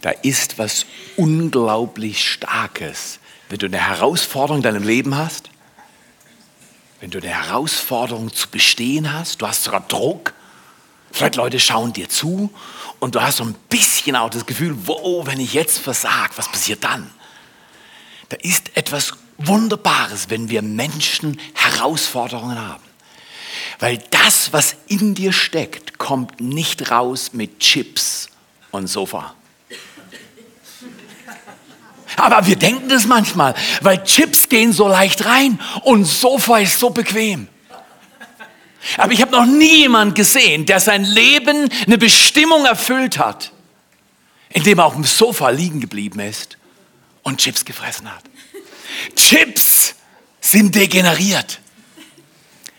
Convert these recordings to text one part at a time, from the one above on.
Da ist was unglaublich Starkes, wenn du eine Herausforderung in deinem Leben hast, wenn du eine Herausforderung zu bestehen hast, du hast sogar Druck, vielleicht Leute schauen dir zu und du hast so ein bisschen auch das Gefühl, wo, wenn ich jetzt versage, was passiert dann? Da ist etwas Wunderbares, wenn wir Menschen Herausforderungen haben. Weil das, was in dir steckt, kommt nicht raus mit Chips und Sofa. Aber wir denken das manchmal, weil Chips gehen so leicht rein und Sofa ist so bequem. Aber ich habe noch nie jemanden gesehen, der sein Leben eine Bestimmung erfüllt hat, indem er auf dem Sofa liegen geblieben ist und Chips gefressen hat. Chips sind degeneriert.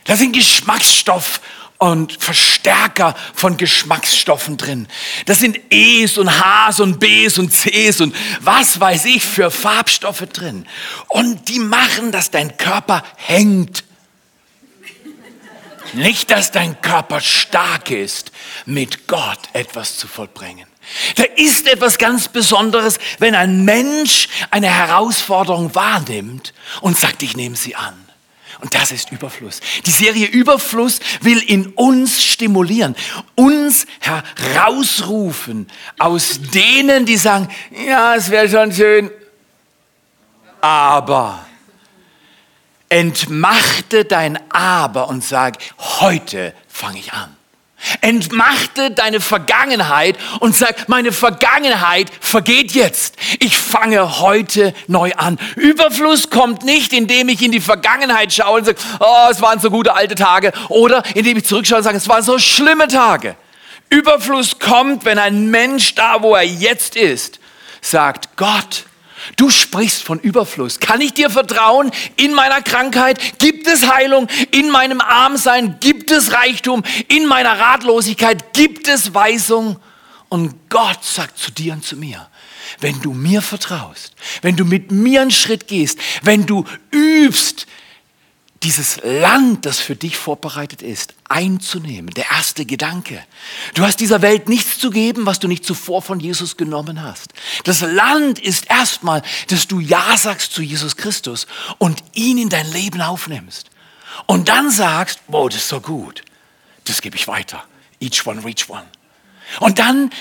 Da sind Geschmacksstoff und Verstärker von Geschmacksstoffen drin. Das sind E's und H's und B's und C's und was weiß ich für Farbstoffe drin. Und die machen, dass dein Körper hängt. Nicht, dass dein Körper stark ist, mit Gott etwas zu vollbringen. Da ist etwas ganz Besonderes, wenn ein Mensch eine Herausforderung wahrnimmt und sagt, ich nehme sie an. Und das ist Überfluss. Die Serie Überfluss will in uns stimulieren, uns herausrufen aus denen, die sagen, ja, es wäre schon schön, aber entmachte dein Aber und sag, heute fange ich an. Entmachte deine Vergangenheit und sag, meine Vergangenheit vergeht jetzt. Ich fange heute neu an. Überfluss kommt nicht, indem ich in die Vergangenheit schaue und sage, oh, es waren so gute alte Tage. Oder indem ich zurückschaue und sage, es waren so schlimme Tage. Überfluss kommt, wenn ein Mensch da, wo er jetzt ist, sagt, Gott, Du sprichst von Überfluss. Kann ich dir vertrauen in meiner Krankheit? Gibt es Heilung? In meinem Armsein gibt es Reichtum? In meiner Ratlosigkeit gibt es Weisung? Und Gott sagt zu dir und zu mir, wenn du mir vertraust, wenn du mit mir einen Schritt gehst, wenn du übst, dieses Land, das für dich vorbereitet ist, einzunehmen. Der erste Gedanke. Du hast dieser Welt nichts zu geben, was du nicht zuvor von Jesus genommen hast. Das Land ist erstmal, dass du Ja sagst zu Jesus Christus und ihn in dein Leben aufnimmst. Und dann sagst, wow, das ist so gut. Das gebe ich weiter. Each one, reach one. Und dann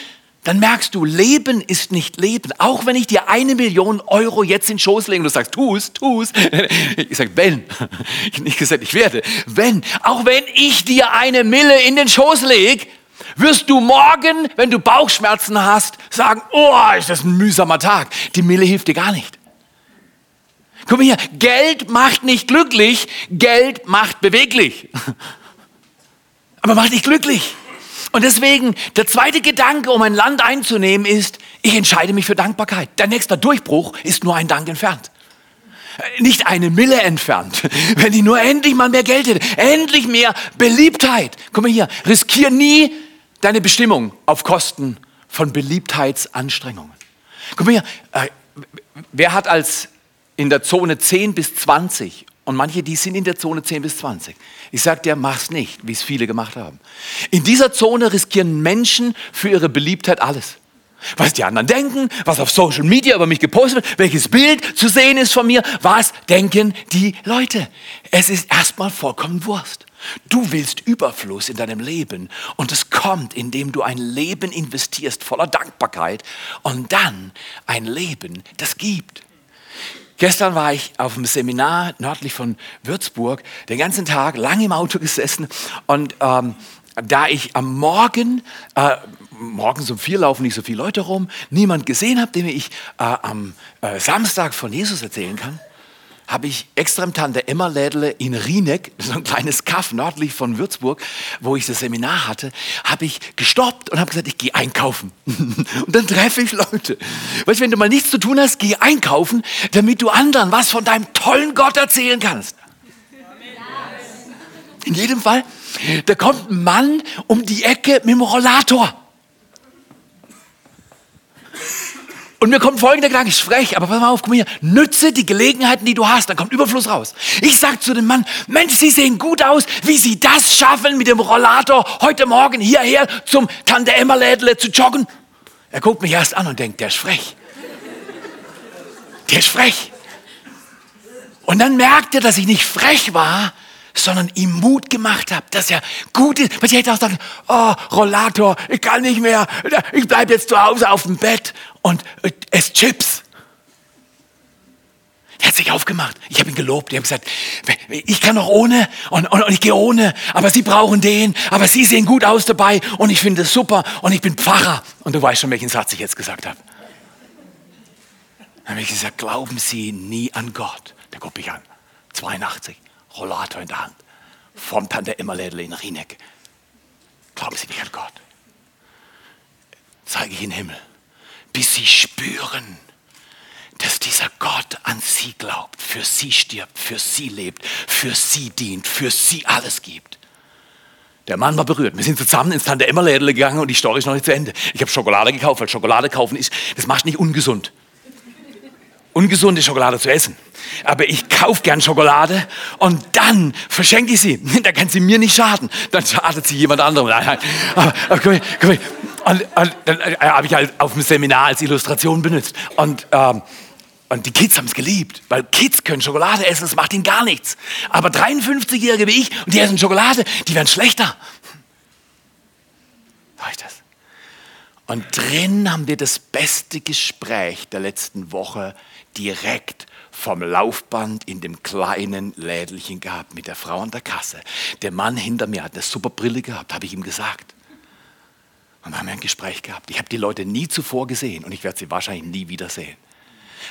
dann merkst du, Leben ist nicht Leben. Auch wenn ich dir eine Million Euro jetzt in den Schoß lege und du sagst, tu es, tu es. Ich sage, wenn. Ich habe nicht gesagt, ich werde. Wenn. Auch wenn ich dir eine Mille in den Schoß lege, wirst du morgen, wenn du Bauchschmerzen hast, sagen, oh, ist das ein mühsamer Tag. Die Mille hilft dir gar nicht. Guck mal hier, Geld macht nicht glücklich, Geld macht beweglich. Aber macht nicht glücklich. Und deswegen, der zweite Gedanke, um ein Land einzunehmen, ist, ich entscheide mich für Dankbarkeit. Der nächste Durchbruch ist nur ein Dank entfernt. Nicht eine Mille entfernt. Wenn ich nur endlich mal mehr Geld hätte, endlich mehr Beliebtheit. Guck mal hier, riskier nie deine Bestimmung auf Kosten von Beliebtheitsanstrengungen. Guck mal hier, äh, wer hat als in der Zone 10 bis 20 und manche, die sind in der Zone 10 bis 20. Ich sage dir, mach's nicht, wie es viele gemacht haben. In dieser Zone riskieren Menschen für ihre Beliebtheit alles. Was die anderen denken, was auf Social Media über mich gepostet wird, welches Bild zu sehen ist von mir, was denken die Leute. Es ist erstmal vollkommen Wurst. Du willst Überfluss in deinem Leben und es kommt, indem du ein Leben investierst voller Dankbarkeit und dann ein Leben, das gibt. Gestern war ich auf einem Seminar nördlich von Würzburg, den ganzen Tag lang im Auto gesessen und ähm, da ich am Morgen, äh, morgens um vier laufen nicht so viele Leute rum, niemand gesehen habe, dem ich äh, am äh, Samstag von Jesus erzählen kann, habe ich extra im Tante Emma Lädele in Rieneck, so ein kleines Kaff nördlich von Würzburg, wo ich das Seminar hatte, habe ich gestoppt und habe gesagt, ich gehe einkaufen. und dann treffe ich Leute. Weißt du, wenn du mal nichts zu tun hast, geh einkaufen, damit du anderen was von deinem tollen Gott erzählen kannst. In jedem Fall, da kommt ein Mann um die Ecke mit dem Rollator. Und mir kommt folgender Gedanke, ich frech, aber pass mal auf, mal hier, nütze die Gelegenheiten, die du hast, dann kommt Überfluss raus. Ich sag zu dem Mann, Mensch, Sie sehen gut aus, wie Sie das schaffen, mit dem Rollator heute Morgen hierher zum Tante Emma Lädle zu joggen. Er guckt mich erst an und denkt, der ist frech. Der ist frech. Und dann merkt er, dass ich nicht frech war, sondern ihm Mut gemacht habe, dass er gut ist. Weil ich hätte auch gesagt, oh, Rollator, ich kann nicht mehr, ich bleibe jetzt zu Hause auf dem Bett und esse Chips. Er hat sich aufgemacht. Ich habe ihn gelobt. Ich habe gesagt, ich kann doch ohne und, und, und, ich gehe ohne, aber Sie brauchen den, aber Sie sehen gut aus dabei und ich finde es super und ich bin Pfarrer. Und du weißt schon, welchen Satz ich jetzt gesagt habe. Dann habe ich gesagt, glauben Sie nie an Gott. Der guckt mich an. 82, Rollator in der Hand. Vom Tante Emmerlädel in Rieneck. Glauben Sie nicht an Gott. Zeige ich in den Himmel. Bis Sie spüren, dass dieser Gott an sie glaubt, für sie stirbt, für sie lebt, für sie dient, für sie alles gibt. Der Mann war berührt. Wir sind zusammen ins Tante Emma Lädel gegangen und die Story ist noch nicht zu Ende. Ich habe Schokolade gekauft, weil Schokolade kaufen ist, das macht nicht ungesund. Ungesunde Schokolade zu essen. Aber ich kaufe gern Schokolade und dann verschenke ich sie. Da kann sie mir nicht schaden. Dann schadet sie jemand anderem. Aber, aber komm, komm, und, und dann äh, habe ich halt auf dem Seminar als Illustration benutzt. Und ähm, und die Kids haben es geliebt, weil Kids können Schokolade essen, das macht ihnen gar nichts. Aber 53-Jährige wie ich und die essen Schokolade, die werden schlechter. Ich das? Und drin haben wir das beste Gespräch der letzten Woche direkt vom Laufband in dem kleinen Lädelchen gehabt mit der Frau an der Kasse. Der Mann hinter mir hat eine super Brille gehabt, habe ich ihm gesagt. Und wir haben ein Gespräch gehabt. Ich habe die Leute nie zuvor gesehen und ich werde sie wahrscheinlich nie wiedersehen.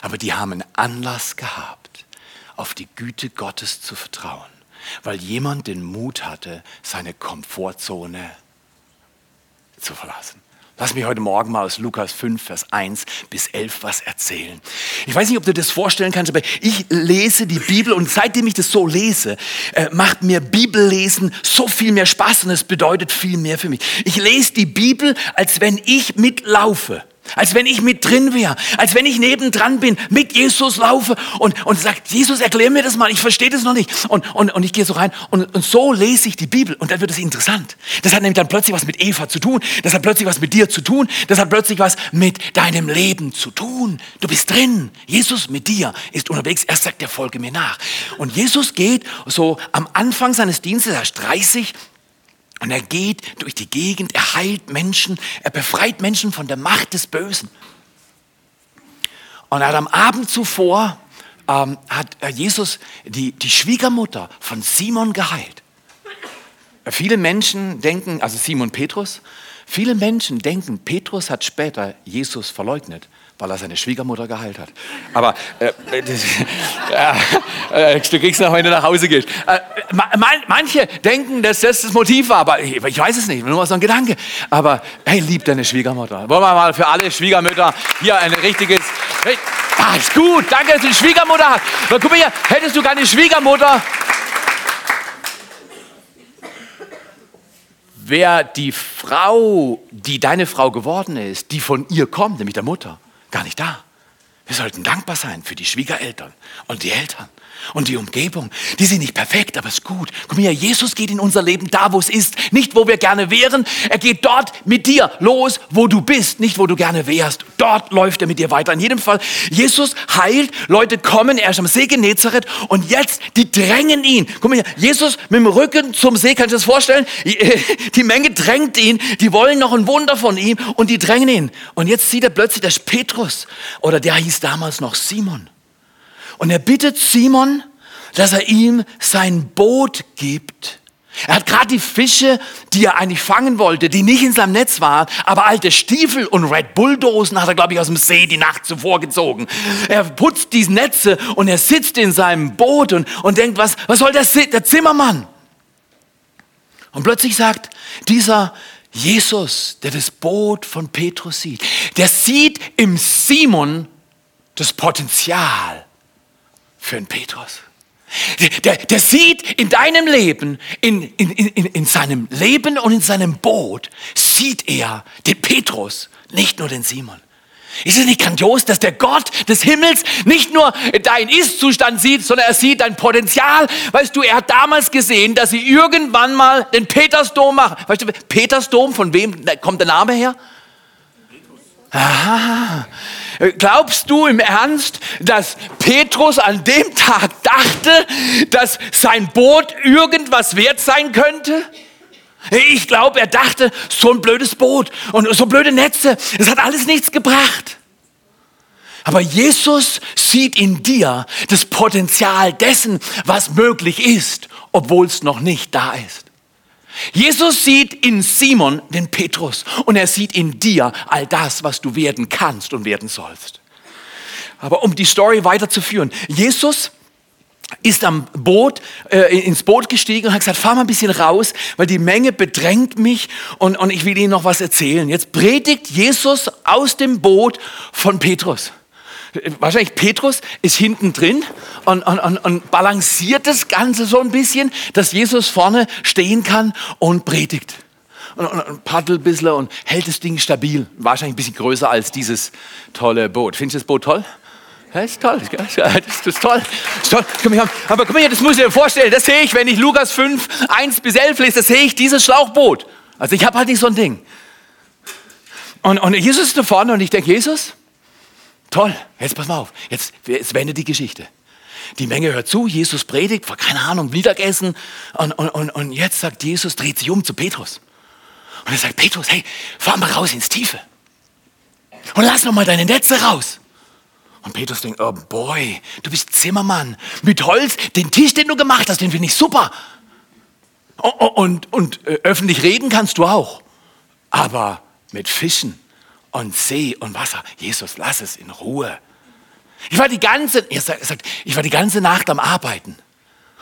Aber die haben einen Anlass gehabt, auf die Güte Gottes zu vertrauen, weil jemand den Mut hatte, seine Komfortzone zu verlassen. Lass mich heute Morgen mal aus Lukas 5, Vers 1 bis 11 was erzählen. Ich weiß nicht, ob du das vorstellen kannst, aber ich lese die Bibel und seitdem ich das so lese, äh, macht mir Bibellesen so viel mehr Spaß und es bedeutet viel mehr für mich. Ich lese die Bibel, als wenn ich mitlaufe als wenn ich mit drin wäre, als wenn ich nebendran bin, mit Jesus laufe und, und sagt, Jesus, erklär mir das mal, ich verstehe das noch nicht. Und, und, und ich gehe so rein und, und so lese ich die Bibel und dann wird es interessant. Das hat nämlich dann plötzlich was mit Eva zu tun, das hat plötzlich was mit dir zu tun, das hat plötzlich was mit deinem Leben zu tun. Du bist drin, Jesus mit dir ist unterwegs, er sagt, er folge mir nach. Und Jesus geht so am Anfang seines Dienstes, er ist 30, und er geht durch die Gegend, er heilt Menschen, er befreit Menschen von der Macht des Bösen. Und er hat am Abend zuvor, ähm, hat Jesus die, die Schwiegermutter von Simon geheilt. Viele Menschen denken, also Simon Petrus, viele Menschen denken, Petrus hat später Jesus verleugnet weil er seine Schwiegermutter geheilt hat. Aber äh, das, äh, du kriegst noch, wenn du nach Hause gehst. Äh, man, manche denken, dass das das Motiv war, aber ich, ich weiß es nicht, nur mal so ein Gedanke. Aber hey, lieb deine Schwiegermutter. Wollen wir mal für alle Schwiegermütter hier ein richtiges... Ah, ist gut, danke, dass du eine Schwiegermutter hast. Aber guck mal hier, hättest du keine Schwiegermutter... Wer die Frau, die deine Frau geworden ist, die von ihr kommt, nämlich der Mutter, gar nicht da. Wir sollten dankbar sein für die Schwiegereltern und die Eltern und die Umgebung. Die sind nicht perfekt, aber es ist gut. Guck mal, Jesus geht in unser Leben da, wo es ist, nicht wo wir gerne wären. Er geht dort mit dir los, wo du bist, nicht wo du gerne wärst. Dort läuft er mit dir weiter. In jedem Fall, Jesus heilt, Leute kommen, er ist am See Genezareth und jetzt, die drängen ihn. Mal hier, Jesus mit dem Rücken zum See, kannst du dir das vorstellen? Die Menge drängt ihn, die wollen noch ein Wunder von ihm und die drängen ihn. Und jetzt sieht er plötzlich, das Petrus oder der hieß damals noch Simon. Und er bittet Simon, dass er ihm sein Boot gibt. Er hat gerade die Fische, die er eigentlich fangen wollte, die nicht in seinem Netz waren, aber alte Stiefel und Red Bull-Dosen hat er, glaube ich, aus dem See die Nacht zuvor gezogen. Er putzt diese Netze und er sitzt in seinem Boot und, und denkt, was, was soll der, der Zimmermann? Und plötzlich sagt dieser Jesus, der das Boot von Petrus sieht, der sieht im Simon das Potenzial für einen Petrus. Der, der, sieht in deinem Leben, in, in, in, in seinem Leben und in seinem Boot, sieht er den Petrus, nicht nur den Simon. Ist es nicht grandios, dass der Gott des Himmels nicht nur dein Ist-Zustand sieht, sondern er sieht dein Potenzial? Weißt du, er hat damals gesehen, dass sie irgendwann mal den Petersdom machen. Weißt du, Petersdom, von wem kommt der Name her? Aha. Glaubst du im Ernst, dass Petrus an dem Tag dachte, dass sein Boot irgendwas wert sein könnte? Ich glaube, er dachte, so ein blödes Boot und so blöde Netze, es hat alles nichts gebracht. Aber Jesus sieht in dir das Potenzial dessen, was möglich ist, obwohl es noch nicht da ist. Jesus sieht in Simon den Petrus und er sieht in dir all das, was du werden kannst und werden sollst. Aber um die Story weiterzuführen, Jesus ist am Boot, äh, ins Boot gestiegen und hat gesagt, fahr mal ein bisschen raus, weil die Menge bedrängt mich und, und ich will Ihnen noch was erzählen. Jetzt predigt Jesus aus dem Boot von Petrus wahrscheinlich Petrus ist hinten drin und, und, und, balanciert das Ganze so ein bisschen, dass Jesus vorne stehen kann und predigt. Und, und, und paddelt ein bisschen und hält das Ding stabil. Wahrscheinlich ein bisschen größer als dieses tolle Boot. Findest du das Boot toll? Ja, ist toll, das ist toll. Das ist toll. Aber guck mal hier, das muss ich dir vorstellen. Das sehe ich, wenn ich Lukas 5, 1 bis 11 lese, das sehe ich dieses Schlauchboot. Also ich habe halt nicht so ein Ding. Und, und Jesus ist da vorne und ich denke, Jesus, Toll, jetzt pass mal auf, jetzt, jetzt wendet die Geschichte. Die Menge hört zu, Jesus predigt, war keine Ahnung, Mittagessen. Und, und, und, und jetzt sagt Jesus, dreht sich um zu Petrus. Und er sagt, Petrus, hey, fahr mal raus ins Tiefe. Und lass noch mal deine Netze raus. Und Petrus denkt, oh boy, du bist Zimmermann. Mit Holz, den Tisch, den du gemacht hast, den finde ich super. Und, und, und äh, öffentlich reden kannst du auch. Aber mit Fischen, und See und Wasser. Jesus, lass es in Ruhe. Ich war die ganze, er sagt, ich war die ganze Nacht am Arbeiten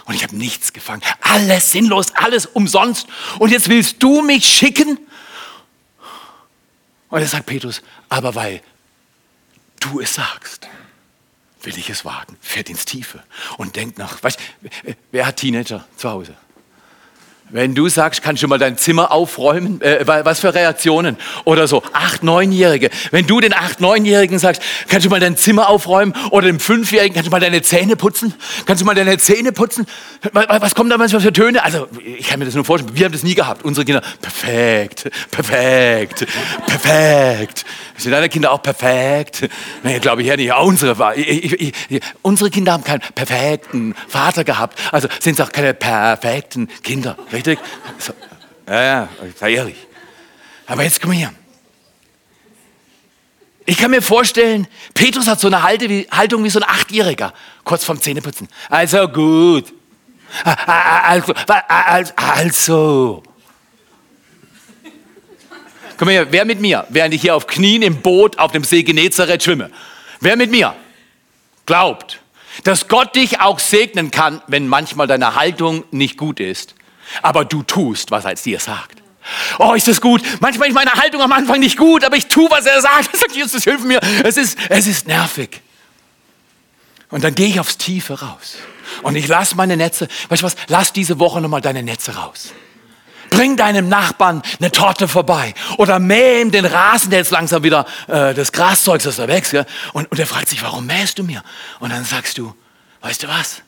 und ich habe nichts gefangen. Alles sinnlos, alles umsonst. Und jetzt willst du mich schicken? Und er sagt Petrus, aber weil du es sagst, will ich es wagen. Fährt ins Tiefe und denkt nach. Weißt, wer hat Teenager zu Hause? Wenn du sagst, kannst du mal dein Zimmer aufräumen, äh, was für Reaktionen? Oder so, acht, neunjährige. Wenn du den acht, neunjährigen sagst, kannst du mal dein Zimmer aufräumen? Oder dem fünfjährigen, kannst du mal deine Zähne putzen? Kannst du mal deine Zähne putzen? Was kommen da manchmal für Töne? Also, ich kann mir das nur vorstellen. Wir haben das nie gehabt. Unsere Kinder, perfekt, perfekt, perfekt. Sind deine Kinder auch perfekt? Nee, glaube ich ja nicht. Unsere, ich, ich, ich, unsere Kinder haben keinen perfekten Vater gehabt. Also sind es auch keine perfekten Kinder. Richtig? So. Ja, ja, sei ehrlich. Aber jetzt komm her. Ich kann mir vorstellen, Petrus hat so eine Haltung wie so ein Achtjähriger, kurz vorm Zähneputzen. Also gut. Also, also. Komm her, wer mit mir, während ich hier auf Knien im Boot auf dem See Genezareth schwimme? Wer mit mir glaubt, dass Gott dich auch segnen kann, wenn manchmal deine Haltung nicht gut ist, aber du tust, was er dir sagt? Oh, ist das gut? Manchmal ist meine Haltung am Anfang nicht gut, aber ich tue, was er sagt. Er sagt, Jesus, hilf mir. Es ist, es ist nervig. Und dann gehe ich aufs Tiefe raus. Und ich lasse meine Netze, weißt du was, lass diese Woche nochmal deine Netze raus. Bring deinem Nachbarn eine Torte vorbei oder mäh ihm den Rasen, der jetzt langsam wieder äh, das Graszeug, das da wächst. Und, und er fragt sich, warum mähst du mir? Und dann sagst du, weißt du was?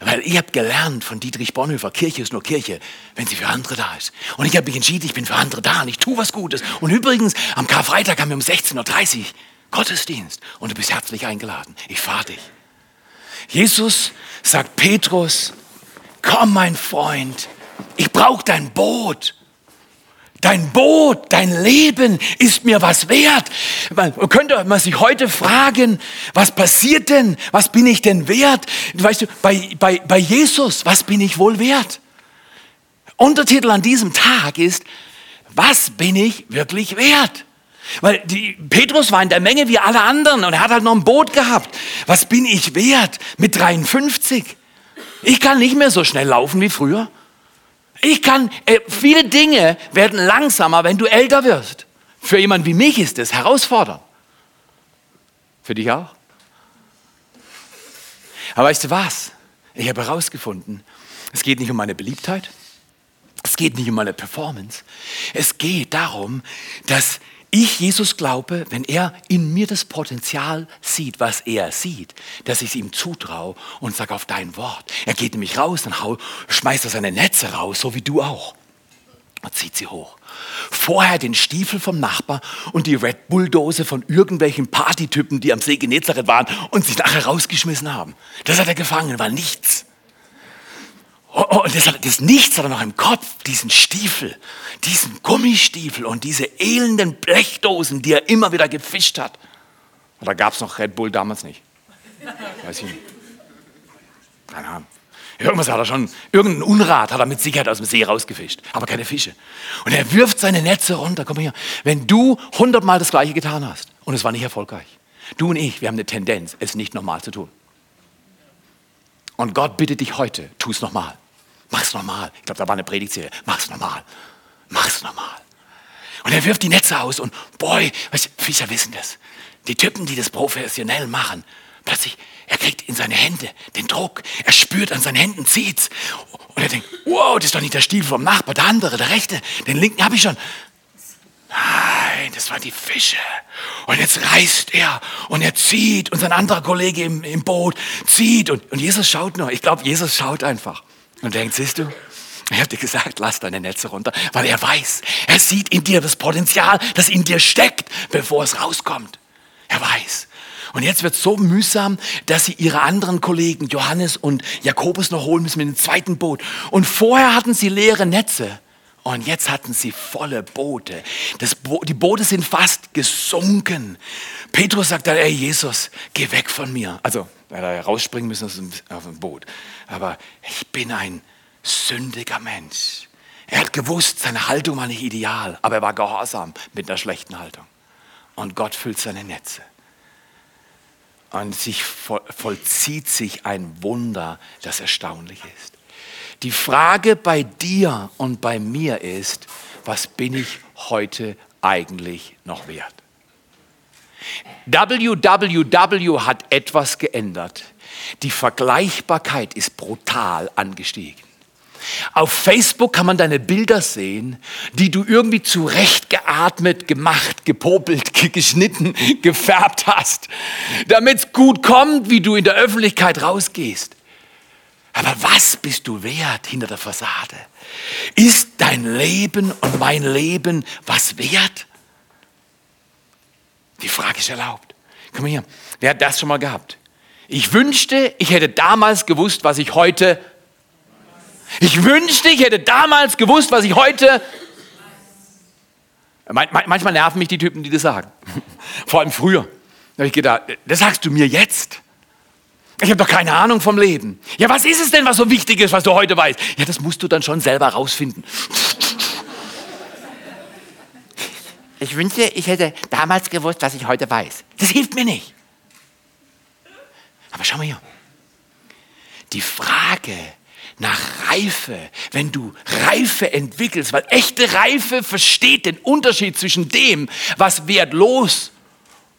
Weil ich habe gelernt von Dietrich Bonhoeffer, Kirche ist nur Kirche, wenn sie für andere da ist. Und ich habe mich entschieden, ich bin für andere da und ich tue was Gutes. Und übrigens, am Karfreitag haben wir um 16.30 Uhr Gottesdienst und du bist herzlich eingeladen. Ich fahre dich. Jesus sagt Petrus, komm mein Freund, ich brauche dein Boot. Dein Boot, dein Leben ist mir was wert. Man könnte man sich heute fragen, was passiert denn? Was bin ich denn wert? Weißt du, bei, bei, bei Jesus, was bin ich wohl wert? Untertitel an diesem Tag ist, was bin ich wirklich wert? Weil die, Petrus war in der Menge wie alle anderen und er hat halt noch ein Boot gehabt. Was bin ich wert mit 53? Ich kann nicht mehr so schnell laufen wie früher. Ich kann, äh, viele Dinge werden langsamer, wenn du älter wirst. Für jemanden wie mich ist es herausfordernd. Für dich auch? Aber weißt du was? Ich habe herausgefunden, es geht nicht um meine Beliebtheit, es geht nicht um meine Performance, es geht darum, dass ich Jesus glaube, wenn er in mir das Potenzial sieht, was er sieht, dass ich es ihm zutraue und sage auf dein Wort. Er geht nämlich raus und hau, schmeißt er seine Netze raus, so wie du auch. und zieht sie hoch. Vorher den Stiefel vom Nachbar und die Red Bull-Dose von irgendwelchen Partytypen, die am See Genezareth waren und sich nachher rausgeschmissen haben. Das hat er gefangen, war nichts. Oh, oh, und das, das Nichts hat er noch im Kopf, diesen Stiefel, diesen Gummistiefel und diese elenden Blechdosen, die er immer wieder gefischt hat. Oder gab es noch Red Bull damals nicht? Weiß ich nicht. Keine Ahnung. Irgendwas hat er schon, irgendein Unrat hat er mit Sicherheit aus dem See rausgefischt, aber keine Fische. Und er wirft seine Netze runter. Komm her. Wenn du hundertmal das Gleiche getan hast und es war nicht erfolgreich, du und ich, wir haben eine Tendenz, es nicht nochmal zu tun. Und Gott bittet dich heute, tu es nochmal. Mach's nochmal. Ich glaube, da war eine Predigtserie. Mach's nochmal. Mach's nochmal. Und er wirft die Netze aus und boy, weißt, Fischer wissen das. Die Typen, die das professionell machen, plötzlich, er kriegt in seine Hände den Druck. Er spürt an seinen Händen, zieht's. Und er denkt, wow, das ist doch nicht der Stiefel vom Nachbar, der andere, der rechte. Den linken habe ich schon. Nein, das waren die Fische. Und jetzt reißt er und er zieht und sein anderer Kollege im, im Boot zieht. Und, und Jesus schaut nur. Ich glaube, Jesus schaut einfach und denkt, siehst du, ich habe dir gesagt, lass deine Netze runter, weil er weiß, er sieht in dir das Potenzial, das in dir steckt, bevor es rauskommt. Er weiß. Und jetzt wird es so mühsam, dass sie ihre anderen Kollegen, Johannes und Jakobus, noch holen müssen mit dem zweiten Boot. Und vorher hatten sie leere Netze. Und jetzt hatten sie volle Boote. Bo die Boote sind fast gesunken. Petrus sagt dann, ey Jesus, geh weg von mir. Also, er hätte rausspringen müssen aus dem Boot. Aber ich bin ein sündiger Mensch. Er hat gewusst, seine Haltung war nicht ideal, aber er war gehorsam mit einer schlechten Haltung. Und Gott füllt seine Netze. Und sich vollzieht sich ein Wunder, das erstaunlich ist. Die Frage bei dir und bei mir ist, was bin ich heute eigentlich noch wert? WWW hat etwas geändert. Die Vergleichbarkeit ist brutal angestiegen. Auf Facebook kann man deine Bilder sehen, die du irgendwie zurechtgeatmet, gemacht, popelt, geschnitten, gefärbt hast, damit es gut kommt, wie du in der Öffentlichkeit rausgehst. Aber was bist du wert hinter der Fassade? Ist dein Leben und mein Leben was wert? Die Frage ist erlaubt. Komm mal hier. Wer hat das schon mal gehabt? Ich wünschte, ich hätte damals gewusst, was ich heute. Ich wünschte, ich hätte damals gewusst, was ich heute. Manchmal nerven mich die Typen, die das sagen. Vor allem früher. Da habe ich gedacht, das sagst du mir jetzt. Ich habe doch keine Ahnung vom Leben. Ja, was ist es denn, was so wichtig ist, was du heute weißt? Ja, das musst du dann schon selber rausfinden. Ich wünschte, ich hätte damals gewusst, was ich heute weiß. Das hilft mir nicht. Aber schau mal hier. Die Frage nach Reife, wenn du Reife entwickelst, weil echte Reife versteht den Unterschied zwischen dem, was wertlos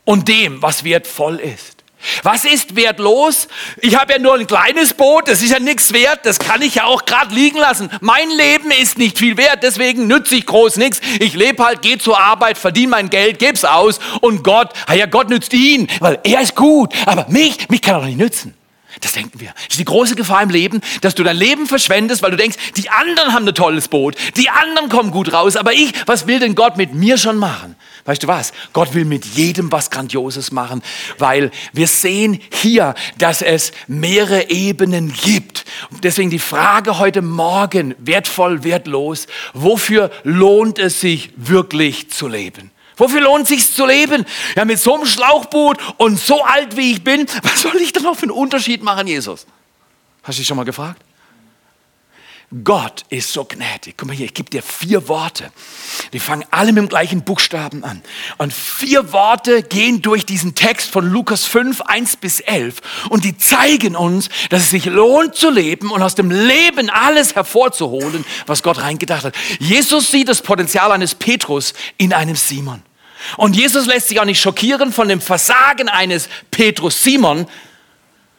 und dem, was wertvoll ist. Was ist wertlos? Ich habe ja nur ein kleines Boot, das ist ja nichts wert, das kann ich ja auch gerade liegen lassen. Mein Leben ist nicht viel wert, deswegen nütze ich groß nichts. Ich lebe halt, gehe zur Arbeit, verdiene mein Geld, gebe es aus und Gott, ja Gott nützt ihn, weil er ist gut, aber mich, mich kann er doch nicht nützen. Das denken wir. Das ist die große Gefahr im Leben, dass du dein Leben verschwendest, weil du denkst, die anderen haben ein tolles Boot, die anderen kommen gut raus, aber ich, was will denn Gott mit mir schon machen? Weißt du was? Gott will mit jedem was Grandioses machen, weil wir sehen hier, dass es mehrere Ebenen gibt. Deswegen die Frage heute Morgen, wertvoll, wertlos, wofür lohnt es sich wirklich zu leben? Wofür lohnt es sich zu leben? Ja, mit so einem Schlauchboot und so alt wie ich bin, was soll ich denn noch für einen Unterschied machen, Jesus? Hast du dich schon mal gefragt? Gott ist so gnädig. Guck mal hier, ich gebe dir vier Worte. Die fangen alle mit dem gleichen Buchstaben an. Und vier Worte gehen durch diesen Text von Lukas 5, 1 bis 11. Und die zeigen uns, dass es sich lohnt zu leben und aus dem Leben alles hervorzuholen, was Gott reingedacht hat. Jesus sieht das Potenzial eines Petrus in einem Simon. Und Jesus lässt sich auch nicht schockieren von dem Versagen eines Petrus Simon,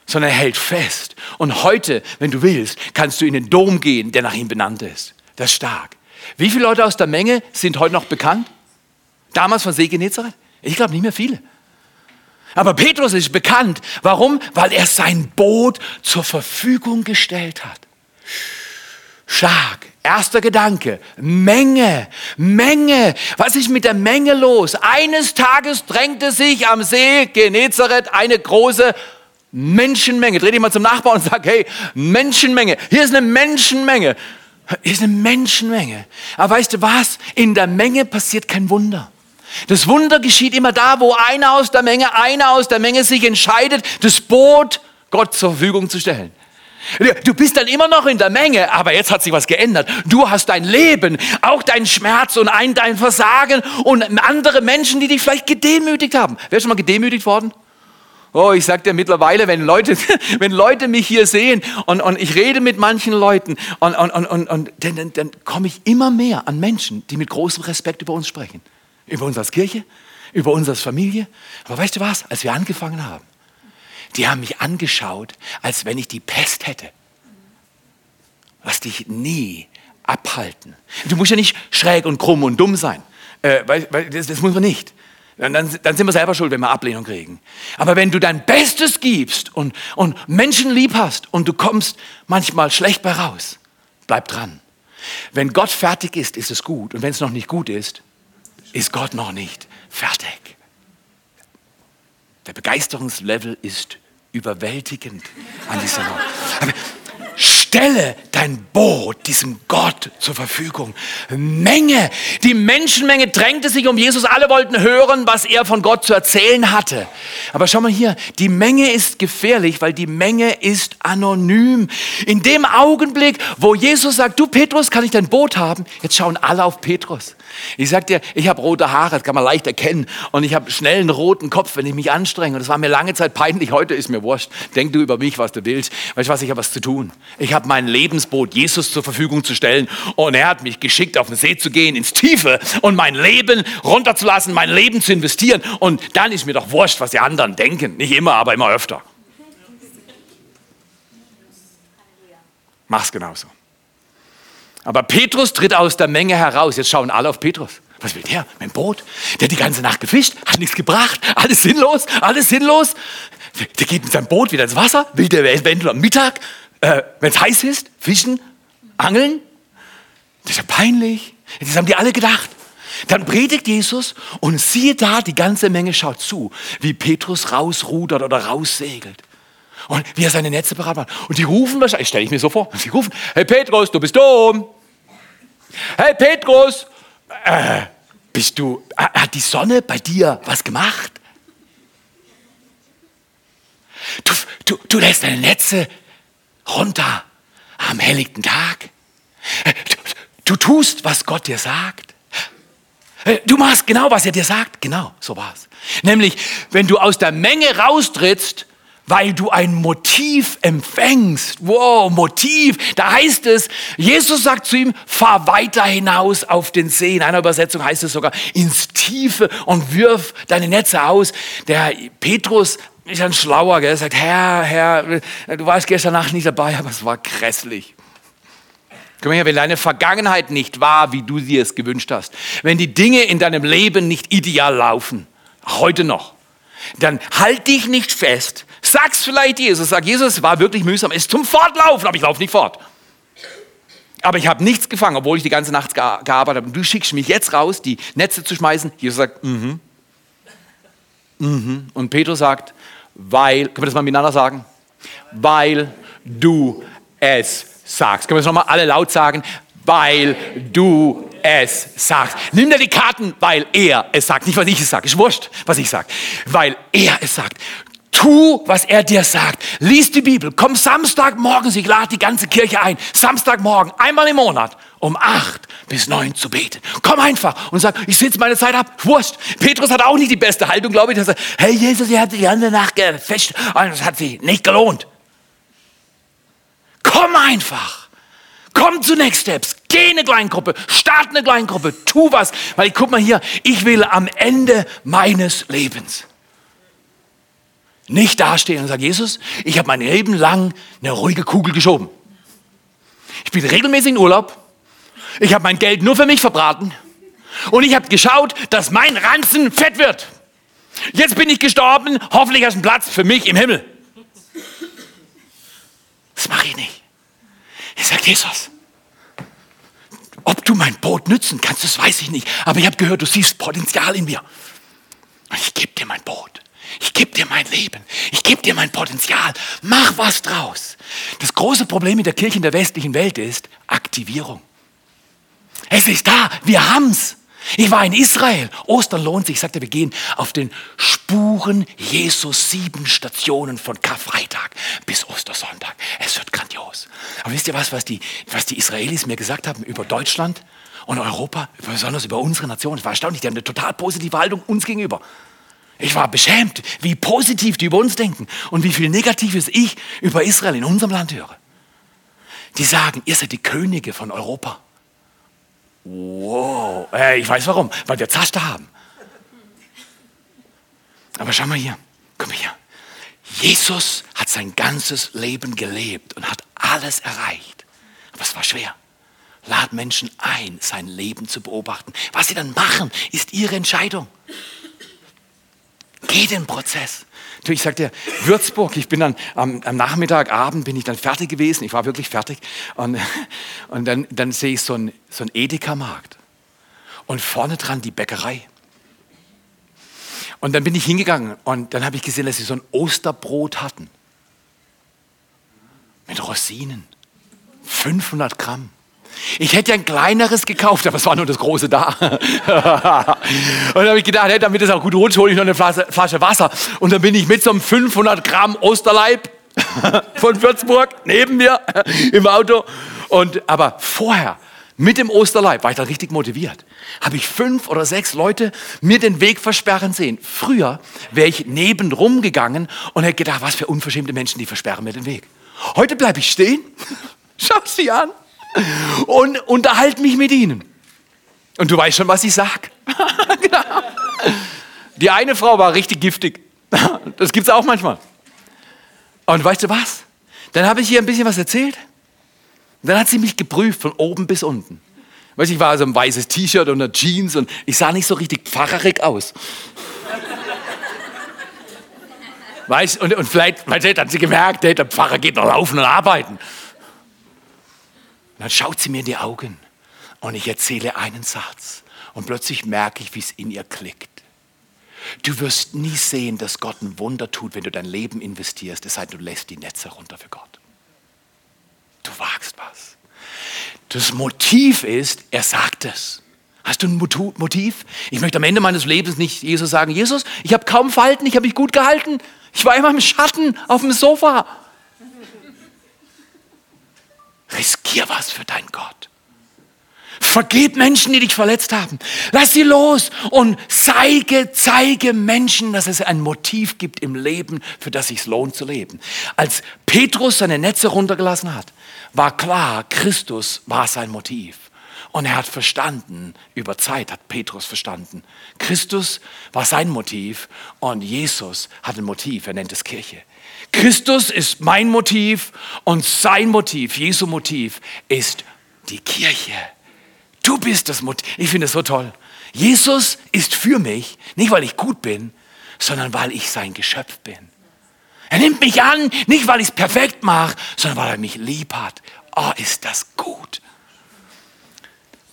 sondern er hält fest. Und heute, wenn du willst, kannst du in den Dom gehen, der nach ihm benannt ist. Das ist stark. Wie viele Leute aus der Menge sind heute noch bekannt? Damals von See Genezareth? Ich glaube nicht mehr viele. Aber Petrus ist bekannt. Warum? Weil er sein Boot zur Verfügung gestellt hat. Stark. Erster Gedanke, Menge, Menge. Was ist mit der Menge los? Eines Tages drängte sich am See Genezareth eine große Menschenmenge. Dreh dich mal zum Nachbarn und sag, hey, Menschenmenge. Hier ist eine Menschenmenge. Hier ist eine Menschenmenge. Aber weißt du was? In der Menge passiert kein Wunder. Das Wunder geschieht immer da, wo einer aus der Menge, einer aus der Menge sich entscheidet, das Boot Gott zur Verfügung zu stellen. Du bist dann immer noch in der Menge, aber jetzt hat sich was geändert. Du hast dein Leben, auch deinen Schmerz und ein, dein Versagen und andere Menschen, die dich vielleicht gedemütigt haben. Wer ist schon mal gedemütigt worden? Oh, ich sag dir mittlerweile, wenn Leute, wenn Leute mich hier sehen und, und ich rede mit manchen Leuten und, und, und, und, dann, dann, dann komme ich immer mehr an Menschen, die mit großem Respekt über uns sprechen. Über uns als Kirche, über uns als Familie. Aber weißt du was, als wir angefangen haben, die haben mich angeschaut, als wenn ich die Pest hätte. Lass dich nie abhalten. Du musst ja nicht schräg und krumm und dumm sein. Äh, weil, weil das, das muss man nicht. Dann, dann, dann, sind wir selber schuld, wenn wir Ablehnung kriegen. Aber wenn du dein Bestes gibst und, und Menschen lieb hast und du kommst manchmal schlecht bei raus, bleib dran. Wenn Gott fertig ist, ist es gut. Und wenn es noch nicht gut ist, ist Gott noch nicht fertig. Der Begeisterungslevel ist überwältigend an dieser Ort. Stelle dein Boot diesem Gott zur Verfügung. Menge, die Menschenmenge drängte sich um Jesus. Alle wollten hören, was er von Gott zu erzählen hatte. Aber schau mal hier, die Menge ist gefährlich, weil die Menge ist anonym. In dem Augenblick, wo Jesus sagt, du Petrus, kann ich dein Boot haben? Jetzt schauen alle auf Petrus. Ich sag dir, ich habe rote Haare, das kann man leicht erkennen. Und ich habe schnell einen roten Kopf, wenn ich mich anstrenge. Und das war mir lange Zeit peinlich. Heute ist mir wurscht. Denk du über mich, was du willst. Weißt du was, ich habe was zu tun. Ich habe mein Lebensboot Jesus zur Verfügung zu stellen. Und er hat mich geschickt, auf den See zu gehen, ins Tiefe und mein Leben runterzulassen, mein Leben zu investieren. Und dann ist mir doch wurscht, was die anderen denken. Nicht immer, aber immer öfter. Mach's genauso. Aber Petrus tritt aus der Menge heraus. Jetzt schauen alle auf Petrus. Was will der? Mein Boot? Der hat die ganze Nacht gefischt, hat nichts gebracht, alles sinnlos, alles sinnlos. Der geht mit seinem Boot wieder ins Wasser, will der eventuell am Mittag, äh, wenn es heiß ist, fischen, angeln. Das ist ja peinlich. Das haben die alle gedacht. Dann predigt Jesus und siehe da, die ganze Menge schaut zu, wie Petrus rausrudert oder raussegelt. Und wie er seine Netze bereit macht. Und die rufen wahrscheinlich, stelle ich mir so vor, sie rufen, hey Petrus, du bist dumm. Hey Petrus, äh, bist du, hat die Sonne bei dir was gemacht? Du, du, du lässt deine Netze runter am helllichten Tag. Du, du tust, was Gott dir sagt. Du machst genau, was er dir sagt. Genau, so war's. Nämlich, wenn du aus der Menge raustrittst, weil du ein Motiv empfängst. Wow, Motiv. Da heißt es, Jesus sagt zu ihm, fahr weiter hinaus auf den See. In einer Übersetzung heißt es sogar, ins Tiefe und wirf deine Netze aus. Der Petrus ist ein Schlauer, gell? er sagt, Herr, Herr, du warst gestern Nacht nicht dabei, aber es war grässlich. Komm her, wenn deine Vergangenheit nicht war, wie du sie es gewünscht hast, wenn die Dinge in deinem Leben nicht ideal laufen, heute noch, dann halt dich nicht fest. Sag's vielleicht Jesus. Sag, Jesus, es war wirklich mühsam. Ist zum Fortlaufen, aber ich laufe nicht fort. Aber ich habe nichts gefangen, obwohl ich die ganze Nacht gearbeitet habe. Du schickst mich jetzt raus, die Netze zu schmeißen. Jesus sagt, mhm. Mhm. Und Petrus sagt, weil, können wir das mal miteinander sagen? Weil du es sagst. Können wir das nochmal alle laut sagen? Weil du es sagt. Nimm dir die Karten, weil er es sagt. Nicht, weil ich es sage. Ist wurscht, was ich sage. Weil er es sagt. Tu, was er dir sagt. Lies die Bibel. Komm Samstagmorgens, ich lade die ganze Kirche ein. Samstagmorgen, einmal im Monat, um acht bis neun zu beten. Komm einfach und sag, ich sitze meine Zeit ab. Wurscht. Petrus hat auch nicht die beste Haltung, glaube ich. Er sagt, hey Jesus, ihr habt die ganze Nacht gefischt und es hat sich nicht gelohnt. Komm einfach. Komm zu Next Steps. Geh in eine Kleingruppe. Start eine Kleingruppe. Tu was. Weil guck mal hier, ich will am Ende meines Lebens nicht dastehen und sagen, Jesus, ich habe mein Leben lang eine ruhige Kugel geschoben. Ich bin regelmäßig in Urlaub. Ich habe mein Geld nur für mich verbraten. Und ich habe geschaut, dass mein Ranzen fett wird. Jetzt bin ich gestorben. Hoffentlich hast du einen Platz für mich im Himmel. Das mache ich nicht. Ich sage, Jesus, ob du mein Boot nützen kannst, das weiß ich nicht. Aber ich habe gehört, du siehst Potenzial in mir. Und ich gebe dir mein Boot. Ich gebe dir mein Leben. Ich gebe dir mein Potenzial. Mach was draus. Das große Problem in der Kirche in der westlichen Welt ist Aktivierung. Es ist da. Wir haben's. Ich war in Israel. Ostern lohnt sich. Ich sagte, wir gehen auf den Spuren Jesus sieben Stationen von Karfreitag bis Ostersonntag. Es wird grandios. Aber wisst ihr was, was die, was die Israelis mir gesagt haben über Deutschland und Europa, besonders über unsere Nation? Es war erstaunlich. Die haben eine total positive Haltung uns gegenüber. Ich war beschämt, wie positiv die über uns denken und wie viel Negatives ich über Israel in unserem Land höre. Die sagen, ihr seid die Könige von Europa. Wow, äh, ich weiß warum, weil wir Zaster haben. Aber schau mal hier, komm hier. Jesus hat sein ganzes Leben gelebt und hat alles erreicht. Aber es war schwer. Lad Menschen ein, sein Leben zu beobachten. Was sie dann machen, ist ihre Entscheidung. Geh den Prozess. Du, ich sagte Würzburg, ich bin dann am, am Nachmittag, Abend bin ich dann fertig gewesen, ich war wirklich fertig. Und, und dann, dann sehe ich so einen so Edeka-Markt. Und vorne dran die Bäckerei. Und dann bin ich hingegangen und dann habe ich gesehen, dass sie so ein Osterbrot hatten. Mit Rosinen. 500 Gramm. Ich hätte ja ein kleineres gekauft, aber es war nur das große da. und dann habe ich gedacht, hey, damit es auch gut rutscht, hole ich noch eine Flasche, Flasche Wasser. Und dann bin ich mit so einem 500 Gramm Osterleib von Würzburg neben mir im Auto. Und, aber vorher, mit dem Osterleib, war ich dann richtig motiviert. Habe ich fünf oder sechs Leute mir den Weg versperren sehen. Früher wäre ich nebenrum gegangen und hätte gedacht, was für unverschämte Menschen, die versperren mir den Weg. Heute bleibe ich stehen, schau sie an und unterhalte mich mit ihnen. Und du weißt schon, was ich sag. Genau. Die eine Frau war richtig giftig. Das gibt es auch manchmal. Und weißt du was? Dann habe ich ihr ein bisschen was erzählt. Und dann hat sie mich geprüft von oben bis unten. Weißt, ich war so ein weißes T-Shirt und eine Jeans und ich sah nicht so richtig pfarrerig aus. Weißt, und, und vielleicht, vielleicht hat sie gemerkt, der Pfarrer geht noch laufen und arbeiten. Und dann schaut sie mir in die Augen und ich erzähle einen Satz. Und plötzlich merke ich, wie es in ihr klickt. Du wirst nie sehen, dass Gott ein Wunder tut, wenn du dein Leben investierst, es sei denn, du lässt die Netze runter für Gott. Du wagst was. Das Motiv ist, er sagt es. Hast du ein Motiv? Ich möchte am Ende meines Lebens nicht Jesus sagen, Jesus, ich habe kaum Falten, ich habe mich gut gehalten. Ich war immer im Schatten auf dem Sofa. Riskier was für deinen Gott. Vergib Menschen, die dich verletzt haben. Lass sie los und zeige, zeige Menschen, dass es ein Motiv gibt im Leben, für das es sich lohnt zu leben. Als Petrus seine Netze runtergelassen hat, war klar, Christus war sein Motiv. Und er hat verstanden, über Zeit hat Petrus verstanden. Christus war sein Motiv und Jesus hat ein Motiv, er nennt es Kirche. Christus ist mein Motiv und sein Motiv, Jesu Motiv, ist die Kirche. Du bist das Motiv. Ich finde es so toll. Jesus ist für mich, nicht weil ich gut bin, sondern weil ich sein Geschöpf bin. Er nimmt mich an, nicht weil ich es perfekt mache, sondern weil er mich lieb hat. Oh, ist das gut.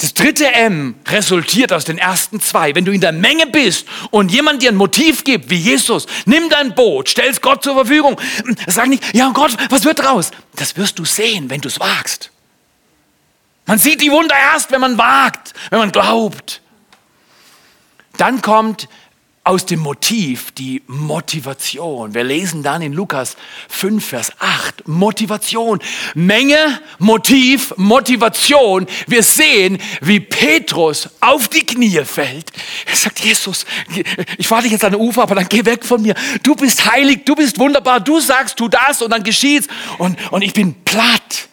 Das dritte M resultiert aus den ersten zwei. Wenn du in der Menge bist und jemand dir ein Motiv gibt, wie Jesus, nimm dein Boot, stell es Gott zur Verfügung. Sag nicht, ja Gott, was wird draus? Das wirst du sehen, wenn du es wagst. Man sieht die Wunder erst, wenn man wagt, wenn man glaubt. Dann kommt aus dem Motiv die Motivation. Wir lesen dann in Lukas 5, Vers 8. Motivation. Menge, Motiv, Motivation. Wir sehen, wie Petrus auf die Knie fällt. Er sagt, Jesus, ich fahre dich jetzt an der Ufer, aber dann geh weg von mir. Du bist heilig, du bist wunderbar. Du sagst, tu das und dann geschieht's. Und, und ich bin platt.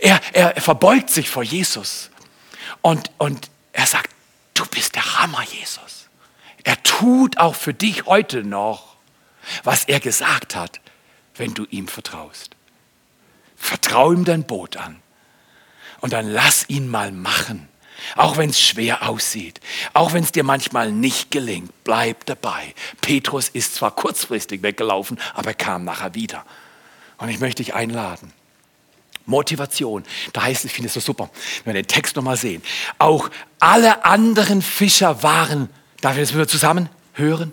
Er, er verbeugt sich vor Jesus. Und, und er sagt, du bist der Hammer, Jesus. Tut auch für dich heute noch, was er gesagt hat, wenn du ihm vertraust. Vertrau ihm dein Boot an und dann lass ihn mal machen. Auch wenn es schwer aussieht, auch wenn es dir manchmal nicht gelingt, bleib dabei. Petrus ist zwar kurzfristig weggelaufen, aber er kam nachher wieder. Und ich möchte dich einladen. Motivation. Da heißt es, ich finde es so super, wenn wir den Text nochmal sehen. Auch alle anderen Fischer waren, darf ich das wieder zusammen hören?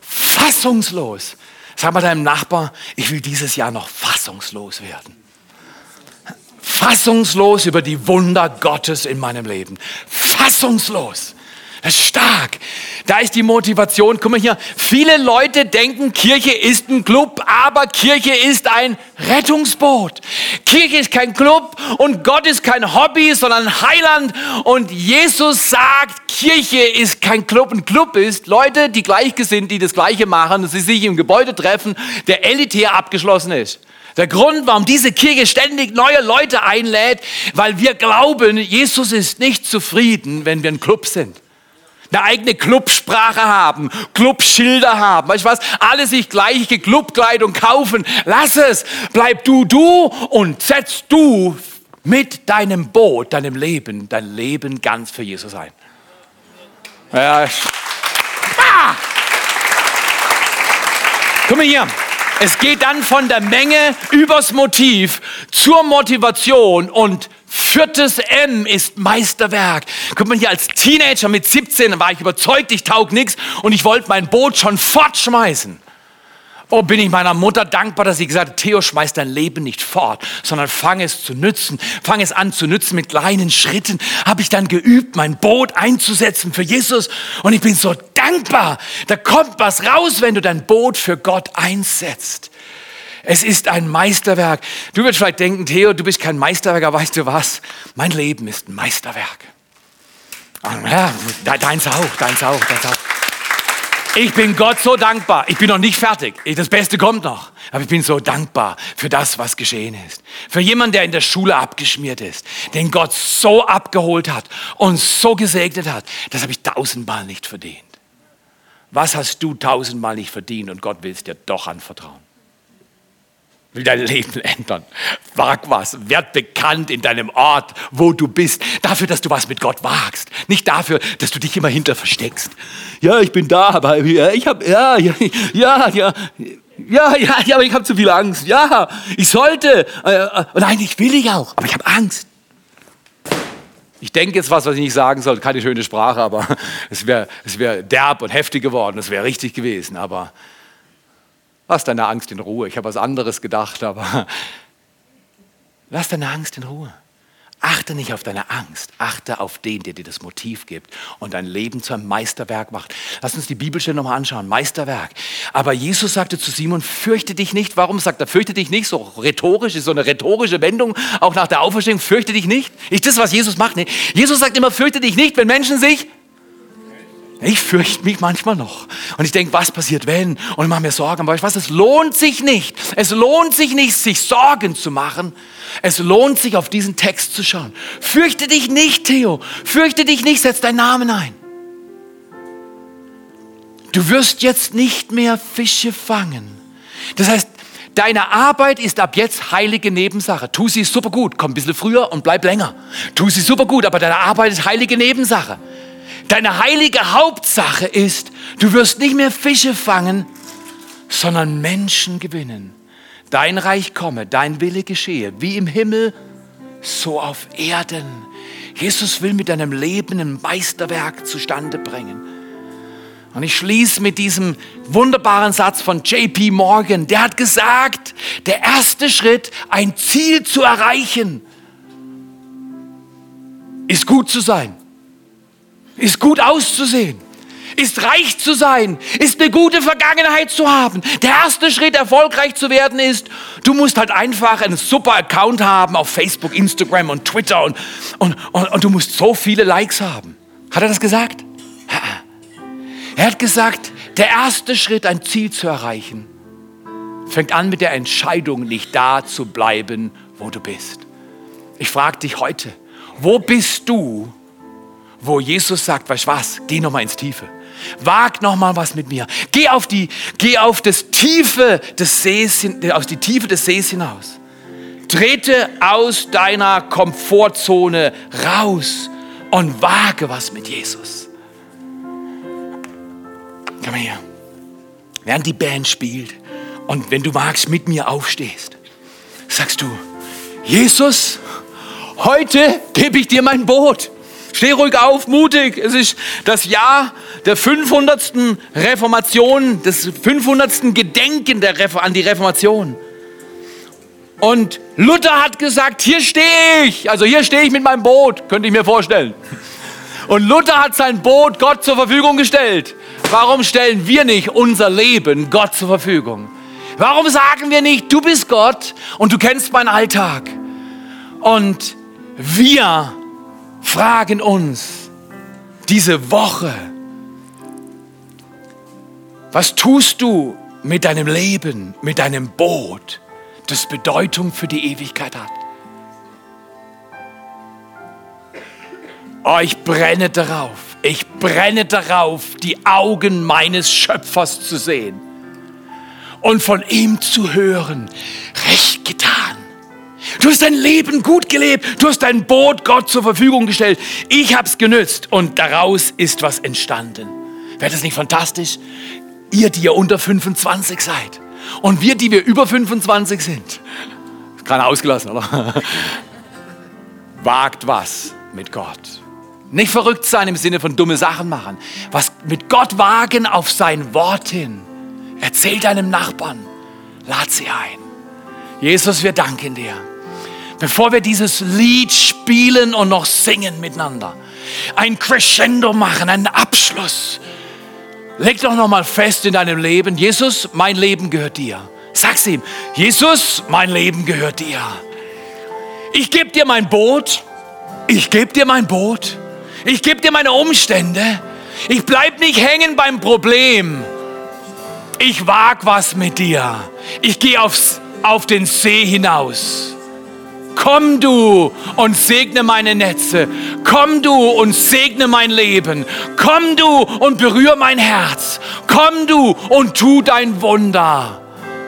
Fassungslos. Sag mal deinem Nachbar, ich will dieses Jahr noch fassungslos werden. Fassungslos über die Wunder Gottes in meinem Leben. Fassungslos. Das ist stark. Da ist die Motivation. Guck mal hier. Viele Leute denken, Kirche ist ein Club, aber Kirche ist ein Rettungsboot. Kirche ist kein Club und Gott ist kein Hobby, sondern Heiland. Und Jesus sagt, Kirche ist kein Club. Ein Club ist Leute, die gleichgesinnt, die das Gleiche machen, sie sich im Gebäude treffen, der elitär abgeschlossen ist. Der Grund, warum diese Kirche ständig neue Leute einlädt, weil wir glauben, Jesus ist nicht zufrieden, wenn wir ein Club sind eine eigene Clubsprache haben, Clubschilder haben, weißt du was, alle sich gleiche Clubkleidung kaufen. Lass es, bleib du du und setz du mit deinem Boot, deinem Leben, dein Leben ganz für Jesus ein. Ja. Ah! Guck mal hier. Es geht dann von der Menge übers Motiv zur Motivation und Viertes M ist Meisterwerk. Guck mal hier, als Teenager mit 17 war ich überzeugt, ich taug nichts und ich wollte mein Boot schon fortschmeißen. Oh, bin ich meiner Mutter dankbar, dass sie gesagt hat, Theo, schmeiß dein Leben nicht fort, sondern fang es zu nützen. Fang es an zu nützen mit kleinen Schritten. Habe ich dann geübt, mein Boot einzusetzen für Jesus. Und ich bin so dankbar. Da kommt was raus, wenn du dein Boot für Gott einsetzt. Es ist ein Meisterwerk. Du wirst vielleicht denken, Theo, du bist kein Meisterwerk, aber weißt du was? Mein Leben ist ein Meisterwerk. Ja, deins auch, deins auch, deins auch. Ich bin Gott so dankbar. Ich bin noch nicht fertig. Das Beste kommt noch. Aber ich bin so dankbar für das, was geschehen ist. Für jemanden, der in der Schule abgeschmiert ist, den Gott so abgeholt hat und so gesegnet hat. Das habe ich tausendmal nicht verdient. Was hast du tausendmal nicht verdient und Gott will es dir doch anvertrauen? Will dein Leben ändern. Wag was, werd bekannt in deinem Ort, wo du bist. Dafür, dass du was mit Gott wagst. Nicht dafür, dass du dich immer hinter versteckst. Ja, ich bin da, aber ich habe, ja, ja, ja, ja. Ja, ja, ja, aber ich habe zu viel Angst. Ja, ich sollte. Äh, äh, nein, ich will ich auch, aber ich habe Angst. Ich denke jetzt was, was ich nicht sagen soll. Keine schöne Sprache, aber es wäre es wär derb und heftig geworden. Es wäre richtig gewesen. Aber Lass deine Angst in Ruhe. Ich habe was anderes gedacht, aber lass deine Angst in Ruhe. Achte nicht auf deine Angst, achte auf den, der dir das Motiv gibt und dein Leben zu einem Meisterwerk macht. Lass uns die Bibelstelle nochmal anschauen, Meisterwerk. Aber Jesus sagte zu Simon, fürchte dich nicht. Warum sagt er, fürchte dich nicht? So rhetorisch, ist so eine rhetorische Wendung, auch nach der Auferstehung, fürchte dich nicht. Ist das, was Jesus macht? Nee. Jesus sagt immer, fürchte dich nicht, wenn Menschen sich ich fürchte mich manchmal noch. Und ich denke, was passiert, wenn? Und ich mache mir Sorgen. Aber ich weiß, es lohnt sich nicht. Es lohnt sich nicht, sich Sorgen zu machen. Es lohnt sich, auf diesen Text zu schauen. Fürchte dich nicht, Theo. Fürchte dich nicht, setz deinen Namen ein. Du wirst jetzt nicht mehr Fische fangen. Das heißt, deine Arbeit ist ab jetzt heilige Nebensache. Tu sie super gut, komm ein bisschen früher und bleib länger. Tu sie super gut, aber deine Arbeit ist heilige Nebensache. Deine heilige Hauptsache ist, du wirst nicht mehr Fische fangen, sondern Menschen gewinnen. Dein Reich komme, dein Wille geschehe, wie im Himmel, so auf Erden. Jesus will mit deinem Leben ein Meisterwerk zustande bringen. Und ich schließe mit diesem wunderbaren Satz von JP Morgan. Der hat gesagt, der erste Schritt, ein Ziel zu erreichen, ist gut zu sein ist gut auszusehen, ist reich zu sein, ist eine gute Vergangenheit zu haben. Der erste Schritt, erfolgreich zu werden, ist, du musst halt einfach einen super Account haben auf Facebook, Instagram und Twitter und, und, und, und du musst so viele Likes haben. Hat er das gesagt? Er hat gesagt, der erste Schritt, ein Ziel zu erreichen, fängt an mit der Entscheidung, nicht da zu bleiben, wo du bist. Ich frage dich heute, wo bist du, wo Jesus sagt, weißt du was, geh noch mal ins Tiefe. Wag noch mal was mit mir. Geh auf die, geh auf das Tiefe des Sees, aus die Tiefe des Sees hinaus. Trete aus deiner Komfortzone raus und wage was mit Jesus. Komm her. Während die Band spielt und wenn du magst, mit mir aufstehst, sagst du, Jesus, heute gebe ich dir mein Boot. Steh ruhig auf, mutig. Es ist das Jahr der 500. Reformation, des 500. Gedenken der Refor an die Reformation. Und Luther hat gesagt, hier stehe ich. Also hier stehe ich mit meinem Boot, könnte ich mir vorstellen. Und Luther hat sein Boot Gott zur Verfügung gestellt. Warum stellen wir nicht unser Leben Gott zur Verfügung? Warum sagen wir nicht, du bist Gott und du kennst meinen Alltag? Und wir fragen uns diese Woche, was tust du mit deinem Leben, mit deinem Boot, das Bedeutung für die Ewigkeit hat? Oh, ich brenne darauf. Ich brenne darauf, die Augen meines Schöpfers zu sehen und von ihm zu hören. Recht getan. Du hast dein Leben gut gelebt. Du hast dein Boot Gott zur Verfügung gestellt. Ich habe es genützt und daraus ist was entstanden. Wäre das nicht fantastisch? Ihr, die ihr unter 25 seid und wir, die wir über 25 sind. Keiner ausgelassen, oder? Wagt was mit Gott. Nicht verrückt sein im Sinne von dumme Sachen machen. Was mit Gott wagen auf sein Wort hin. Erzähl deinem Nachbarn. Lad sie ein. Jesus, wir danken dir. Bevor wir dieses Lied spielen und noch singen miteinander, ein Crescendo machen, einen Abschluss. Leg doch noch mal fest in deinem Leben, Jesus, mein Leben gehört dir. Sag's ihm, Jesus, mein Leben gehört dir. Ich gebe dir mein Boot. Ich gebe dir mein Boot. Ich gebe dir meine Umstände. Ich bleib nicht hängen beim Problem. Ich wag was mit dir. Ich gehe auf den See hinaus. Komm du und segne meine Netze. Komm du und segne mein Leben. Komm du und berühre mein Herz. Komm du und tu dein Wunder.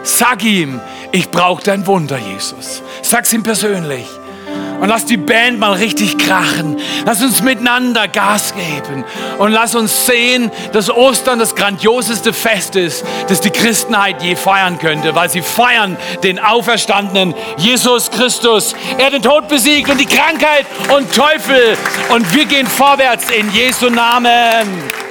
Sag ihm, ich brauche dein Wunder, Jesus. Sag's ihm persönlich. Und lass die Band mal richtig krachen. Lass uns miteinander Gas geben. Und lass uns sehen, dass Ostern das grandioseste Fest ist, das die Christenheit je feiern könnte, weil sie feiern den auferstandenen Jesus Christus. Er hat den Tod besiegt und die Krankheit und Teufel. Und wir gehen vorwärts in Jesu Namen.